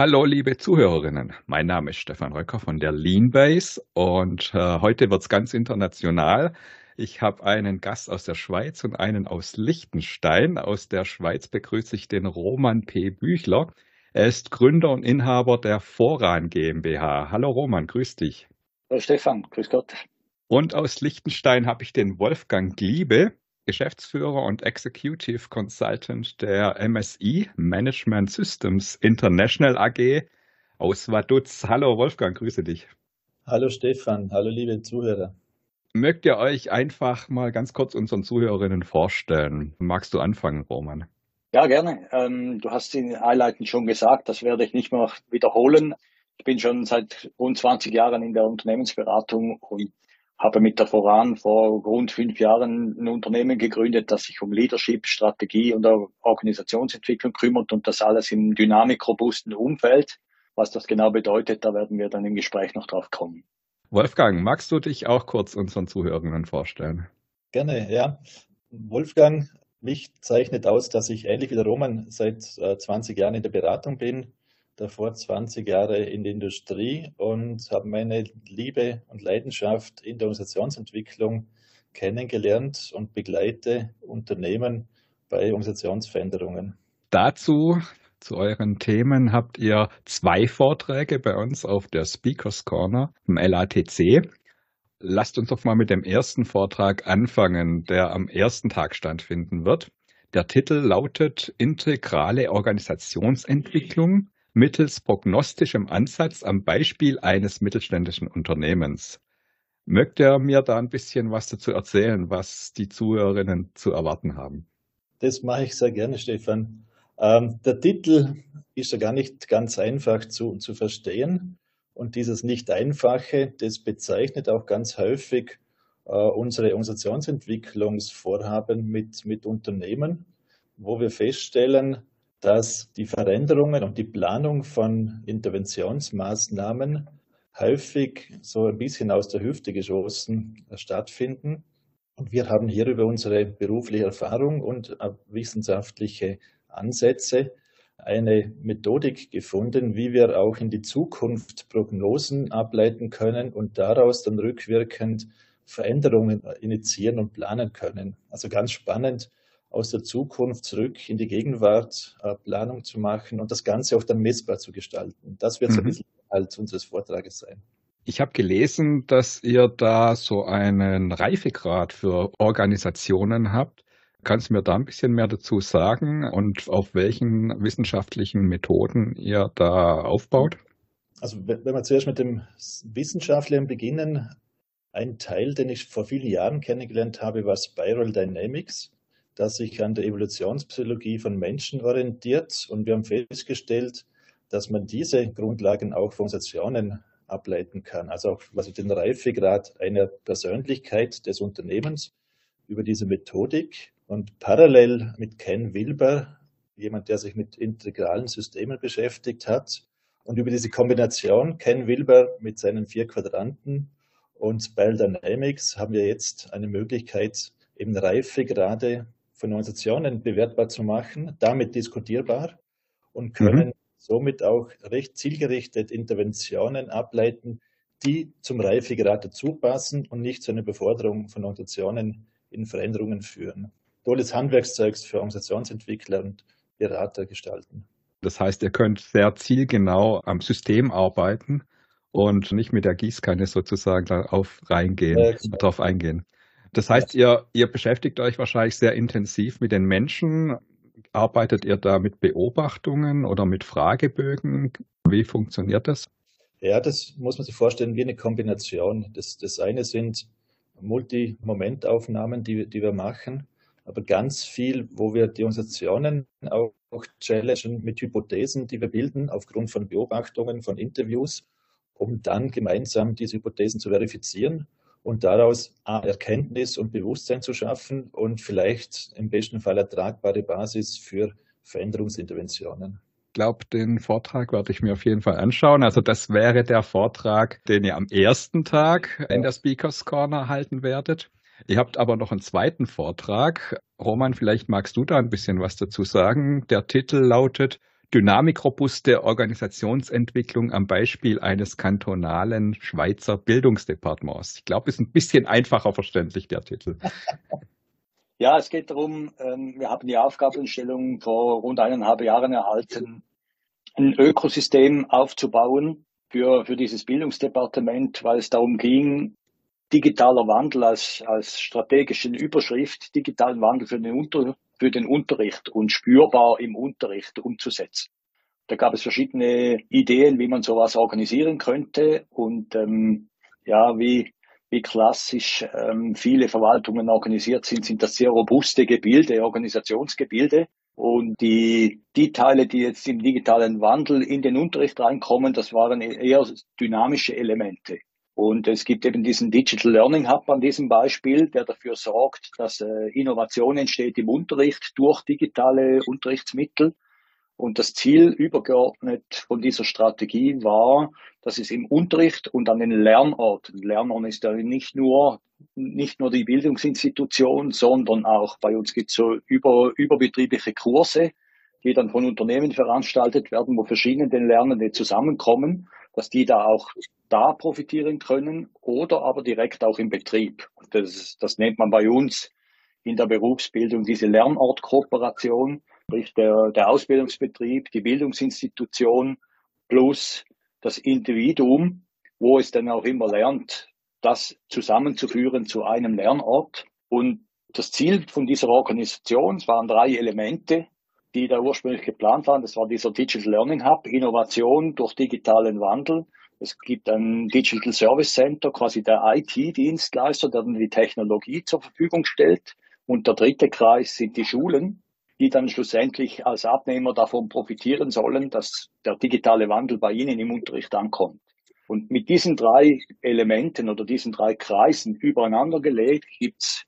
Hallo, liebe Zuhörerinnen. Mein Name ist Stefan Röcker von der Leanbase und äh, heute wird's ganz international. Ich habe einen Gast aus der Schweiz und einen aus Liechtenstein. Aus der Schweiz begrüße ich den Roman P. Büchler. Er ist Gründer und Inhaber der Voran GmbH. Hallo Roman, grüß dich. Hallo Stefan, grüß Gott. Und aus Liechtenstein habe ich den Wolfgang Gliebe. Geschäftsführer und Executive Consultant der MSI Management Systems International AG aus Vaduz. Hallo Wolfgang, grüße dich. Hallo Stefan, hallo liebe Zuhörer. Mögt ihr euch einfach mal ganz kurz unseren Zuhörerinnen vorstellen? Magst du anfangen, Roman? Ja, gerne. Ähm, du hast in einleitend schon gesagt, das werde ich nicht mehr wiederholen. Ich bin schon seit rund 20 Jahren in der Unternehmensberatung und habe mit der Voran vor rund fünf Jahren ein Unternehmen gegründet, das sich um Leadership, Strategie und Organisationsentwicklung kümmert und das alles im dynamikrobusten Umfeld. Was das genau bedeutet, da werden wir dann im Gespräch noch drauf kommen. Wolfgang, magst du dich auch kurz unseren Zuhörenden vorstellen? Gerne, ja. Wolfgang, mich zeichnet aus, dass ich ähnlich wie der Roman seit 20 Jahren in der Beratung bin davor 20 Jahre in der Industrie und habe meine Liebe und Leidenschaft in der Organisationsentwicklung kennengelernt und begleite Unternehmen bei Organisationsveränderungen. Dazu zu euren Themen habt ihr zwei Vorträge bei uns auf der Speakers Corner im LATC. Lasst uns doch mal mit dem ersten Vortrag anfangen, der am ersten Tag stattfinden wird. Der Titel lautet Integrale Organisationsentwicklung mittels prognostischem Ansatz am Beispiel eines mittelständischen Unternehmens. Mögt ihr mir da ein bisschen was dazu erzählen, was die Zuhörerinnen zu erwarten haben? Das mache ich sehr gerne, Stefan. Ähm, der Titel ist ja gar nicht ganz einfach zu, zu verstehen. Und dieses Nicht-Einfache, das bezeichnet auch ganz häufig äh, unsere Organisationsentwicklungsvorhaben mit, mit Unternehmen, wo wir feststellen, dass die Veränderungen und die Planung von Interventionsmaßnahmen häufig so ein bisschen aus der Hüfte geschossen stattfinden. Und wir haben hier über unsere berufliche Erfahrung und wissenschaftliche Ansätze eine Methodik gefunden, wie wir auch in die Zukunft Prognosen ableiten können und daraus dann rückwirkend Veränderungen initiieren und planen können. Also ganz spannend, aus der Zukunft zurück in die Gegenwart äh, Planung zu machen und das Ganze auch dann messbar zu gestalten. Das wird mhm. so ein bisschen Inhalt unseres Vortrages sein. Ich habe gelesen, dass ihr da so einen Reifegrad für Organisationen habt. Kannst du mir da ein bisschen mehr dazu sagen und auf welchen wissenschaftlichen Methoden ihr da aufbaut? Also wenn wir zuerst mit dem Wissenschaftlichen beginnen, ein Teil, den ich vor vielen Jahren kennengelernt habe, war Spiral Dynamics das sich an der Evolutionspsychologie von Menschen orientiert. Und wir haben festgestellt, dass man diese Grundlagen auch von Organisationen ableiten kann. Also auch was den Reifegrad einer Persönlichkeit des Unternehmens über diese Methodik und parallel mit Ken Wilber, jemand, der sich mit integralen Systemen beschäftigt hat, und über diese Kombination Ken Wilber mit seinen vier Quadranten und Spiral Dynamics haben wir jetzt eine Möglichkeit, eben Reifegrade von Organisationen bewertbar zu machen, damit diskutierbar und können mhm. somit auch recht zielgerichtet Interventionen ableiten, die zum Reifegrad dazu passen und nicht zu einer Beforderung von Organisationen in Veränderungen führen. Tolles Handwerkszeugs für Organisationsentwickler und Berater gestalten. Das heißt, ihr könnt sehr zielgenau am System arbeiten und nicht mit der Gießkanne sozusagen darauf reingehen, ja, darauf eingehen. Das heißt, ihr, ihr beschäftigt euch wahrscheinlich sehr intensiv mit den Menschen. Arbeitet ihr da mit Beobachtungen oder mit Fragebögen? Wie funktioniert das? Ja, das muss man sich vorstellen wie eine Kombination. Das, das eine sind Multi-Momentaufnahmen, die, die wir machen, aber ganz viel, wo wir die Organisationen auch challengen mit Hypothesen, die wir bilden aufgrund von Beobachtungen, von Interviews, um dann gemeinsam diese Hypothesen zu verifizieren und daraus Erkenntnis und Bewusstsein zu schaffen und vielleicht im besten Fall ertragbare Basis für Veränderungsinterventionen. Ich glaube, den Vortrag werde ich mir auf jeden Fall anschauen. Also das wäre der Vortrag, den ihr am ersten Tag in der Speakers Corner halten werdet. Ihr habt aber noch einen zweiten Vortrag. Roman, vielleicht magst du da ein bisschen was dazu sagen. Der Titel lautet dynamikrobuste Organisationsentwicklung am Beispiel eines kantonalen Schweizer Bildungsdepartements. Ich glaube, ist ein bisschen einfacher verständlich, der Titel. Ja, es geht darum, ähm, wir haben die Aufgabenstellung vor rund eineinhalb Jahren erhalten, ein Ökosystem aufzubauen für, für dieses Bildungsdepartement, weil es darum ging, digitaler Wandel als, als strategischen Überschrift, digitalen Wandel für den, Unter, für den Unterricht und spürbar im Unterricht umzusetzen. Da gab es verschiedene Ideen, wie man sowas organisieren könnte und ähm, ja, wie wie klassisch ähm, viele Verwaltungen organisiert sind, sind das sehr robuste Gebilde, Organisationsgebilde. Und die, die Teile, die jetzt im digitalen Wandel in den Unterricht reinkommen, das waren eher dynamische Elemente. Und es gibt eben diesen Digital Learning Hub an diesem Beispiel, der dafür sorgt, dass äh, Innovation entsteht im Unterricht durch digitale Unterrichtsmittel. Und das Ziel übergeordnet von dieser Strategie war, dass es im Unterricht und an den Lernorten, Lernort ist ja nicht nur, nicht nur die Bildungsinstitution, sondern auch bei uns gibt es so über, überbetriebliche Kurse, die dann von Unternehmen veranstaltet werden, wo verschiedene Lernende zusammenkommen, dass die da auch da profitieren können oder aber direkt auch im Betrieb. Das, das nennt man bei uns in der Berufsbildung diese Lernortkooperation sprich der, der Ausbildungsbetrieb, die Bildungsinstitution plus das Individuum, wo es dann auch immer lernt, das zusammenzuführen zu einem Lernort. Und das Ziel von dieser Organisation, es waren drei Elemente, die da ursprünglich geplant waren. Das war dieser Digital Learning Hub, Innovation durch digitalen Wandel. Es gibt ein Digital Service Center, quasi der IT-Dienstleister, der dann die Technologie zur Verfügung stellt. Und der dritte Kreis sind die Schulen, die dann schlussendlich als Abnehmer davon profitieren sollen, dass der digitale Wandel bei ihnen im Unterricht ankommt. Und mit diesen drei Elementen oder diesen drei Kreisen übereinander gelegt gibt's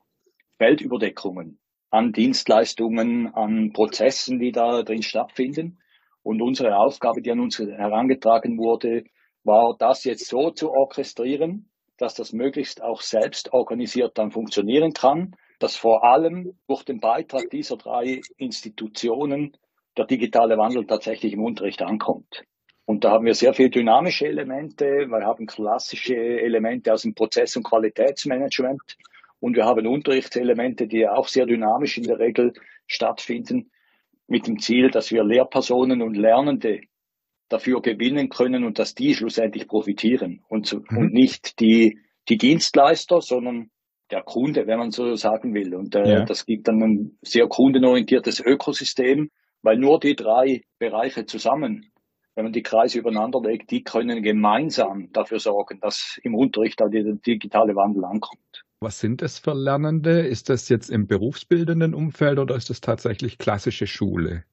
Feldüberdeckungen an Dienstleistungen, an Prozessen, die da drin stattfinden. Und unsere Aufgabe, die an uns herangetragen wurde, war, das jetzt so zu orchestrieren, dass das möglichst auch selbst organisiert dann funktionieren kann, dass vor allem durch den Beitrag dieser drei Institutionen der digitale Wandel tatsächlich im Unterricht ankommt. Und da haben wir sehr viele dynamische Elemente, wir haben klassische Elemente aus dem Prozess- und Qualitätsmanagement und wir haben Unterrichtselemente, die auch sehr dynamisch in der Regel stattfinden, mit dem Ziel, dass wir Lehrpersonen und Lernende dafür gewinnen können und dass die schlussendlich profitieren und, zu, mhm. und nicht die, die Dienstleister, sondern der Kunde, wenn man so sagen will. Und äh, ja. das gibt dann ein sehr kundenorientiertes Ökosystem, weil nur die drei Bereiche zusammen, wenn man die Kreise übereinander legt, die können gemeinsam dafür sorgen, dass im Unterricht da der digitale Wandel ankommt. Was sind es für Lernende? Ist das jetzt im berufsbildenden Umfeld oder ist das tatsächlich klassische Schule?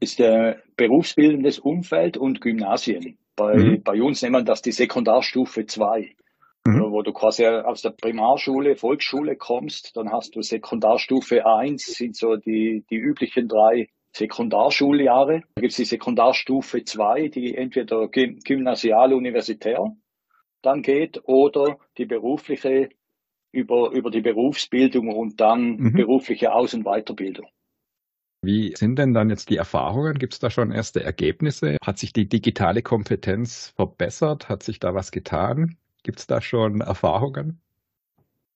Ist der berufsbildendes Umfeld und Gymnasien. Bei, mhm. bei uns nennt man das die Sekundarstufe 2 mhm. wo du quasi aus der Primarschule, Volksschule kommst, dann hast du Sekundarstufe 1, sind so die, die üblichen drei Sekundarschuljahre. Da gibt es die Sekundarstufe 2, die entweder gymnasial universitär dann geht oder die berufliche über, über die Berufsbildung und dann mhm. berufliche Aus- und Weiterbildung. Wie sind denn dann jetzt die Erfahrungen? Gibt es da schon erste Ergebnisse? Hat sich die digitale Kompetenz verbessert? Hat sich da was getan? Gibt es da schon Erfahrungen?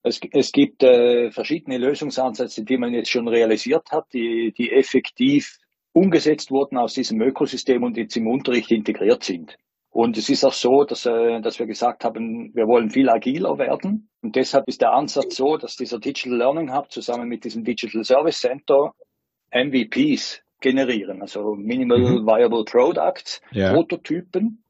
Es, es gibt äh, verschiedene Lösungsansätze, die man jetzt schon realisiert hat, die, die effektiv umgesetzt wurden aus diesem Ökosystem und jetzt im Unterricht integriert sind. Und es ist auch so, dass, äh, dass wir gesagt haben, wir wollen viel agiler werden. Und deshalb ist der Ansatz so, dass dieser Digital Learning Hub zusammen mit diesem Digital Service Center MVPs generieren, also Minimal mhm. Viable Products, ja. Prototypen,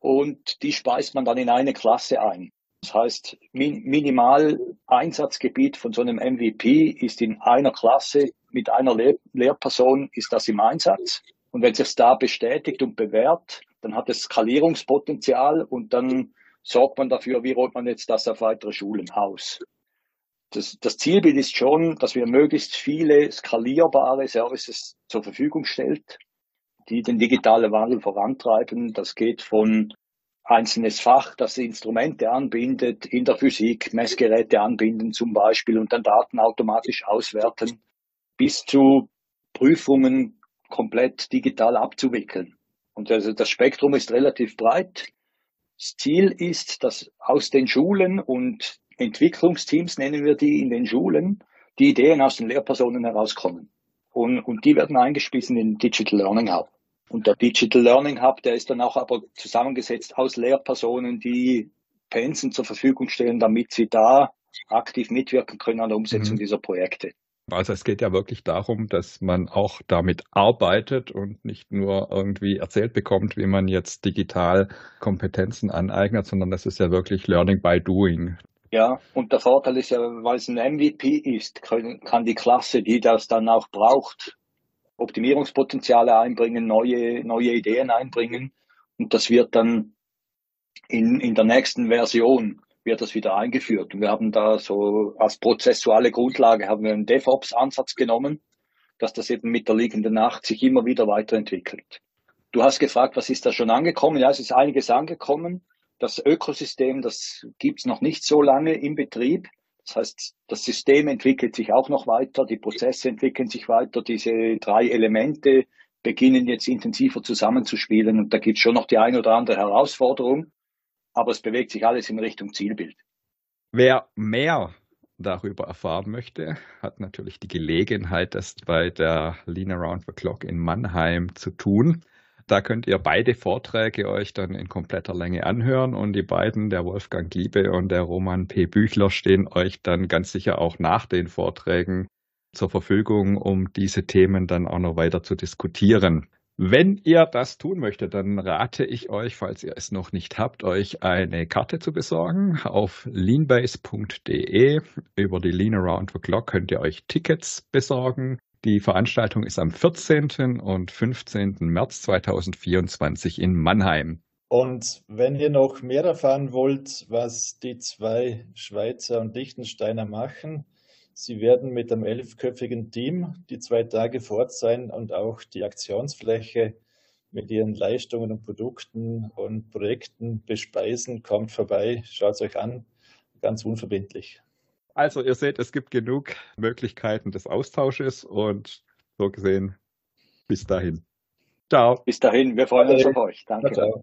und die speist man dann in eine Klasse ein. Das heißt, min minimal Einsatzgebiet von so einem MVP ist in einer Klasse mit einer Lehr Lehrperson ist das im Einsatz. Und wenn sich da bestätigt und bewährt, dann hat es Skalierungspotenzial und dann sorgt man dafür, wie rollt man jetzt das auf weitere Schulen aus. Das, das Zielbild ist schon, dass wir möglichst viele skalierbare Services zur Verfügung stellt die den digitalen Wandel vorantreiben. Das geht von einzelnes Fach, das Instrumente anbindet, in der Physik Messgeräte anbinden zum Beispiel und dann Daten automatisch auswerten, bis zu Prüfungen komplett digital abzuwickeln. Und also das Spektrum ist relativ breit. Das Ziel ist, dass aus den Schulen und Entwicklungsteams nennen wir die in den Schulen, die Ideen aus den Lehrpersonen herauskommen. Und, und die werden eingespissen in Digital Learning Hub. Und der Digital Learning Hub, der ist dann auch aber zusammengesetzt aus Lehrpersonen, die Pensen zur Verfügung stellen, damit sie da aktiv mitwirken können an der Umsetzung mhm. dieser Projekte. Also es geht ja wirklich darum, dass man auch damit arbeitet und nicht nur irgendwie erzählt bekommt, wie man jetzt digital Kompetenzen aneignet, sondern das ist ja wirklich Learning by Doing. Ja, und der Vorteil ist ja, weil es ein MVP ist, kann die Klasse, die das dann auch braucht, Optimierungspotenziale einbringen, neue, neue Ideen einbringen. Und das wird dann in, in der nächsten Version wird das wieder eingeführt. Und wir haben da so als prozessuale Grundlage haben wir einen DevOps-Ansatz genommen, dass das eben mit der liegenden Nacht sich immer wieder weiterentwickelt. Du hast gefragt, was ist da schon angekommen? Ja, es ist einiges angekommen. Das Ökosystem, das gibt's noch nicht so lange im Betrieb. Das heißt, das System entwickelt sich auch noch weiter, die Prozesse entwickeln sich weiter, diese drei Elemente beginnen jetzt intensiver zusammenzuspielen und da gibt es schon noch die eine oder andere Herausforderung, aber es bewegt sich alles in Richtung Zielbild. Wer mehr darüber erfahren möchte, hat natürlich die Gelegenheit, das bei der Lean Around the Clock in Mannheim zu tun. Da könnt ihr beide Vorträge euch dann in kompletter Länge anhören und die beiden, der Wolfgang Giebe und der Roman P. Büchler, stehen euch dann ganz sicher auch nach den Vorträgen zur Verfügung, um diese Themen dann auch noch weiter zu diskutieren. Wenn ihr das tun möchtet, dann rate ich euch, falls ihr es noch nicht habt, euch eine Karte zu besorgen. Auf leanbase.de über die Lean Around the Clock könnt ihr euch Tickets besorgen. Die Veranstaltung ist am 14. und 15. März 2024 in Mannheim. Und wenn ihr noch mehr erfahren wollt, was die zwei Schweizer und Liechtensteiner machen, sie werden mit einem elfköpfigen Team die zwei Tage fort sein und auch die Aktionsfläche mit ihren Leistungen und Produkten und Projekten bespeisen. Kommt vorbei, schaut es euch an, ganz unverbindlich. Also ihr seht, es gibt genug Möglichkeiten des Austausches und so gesehen, bis dahin. Ciao. Bis dahin, wir freuen uns auf euch. Danke. Ciao.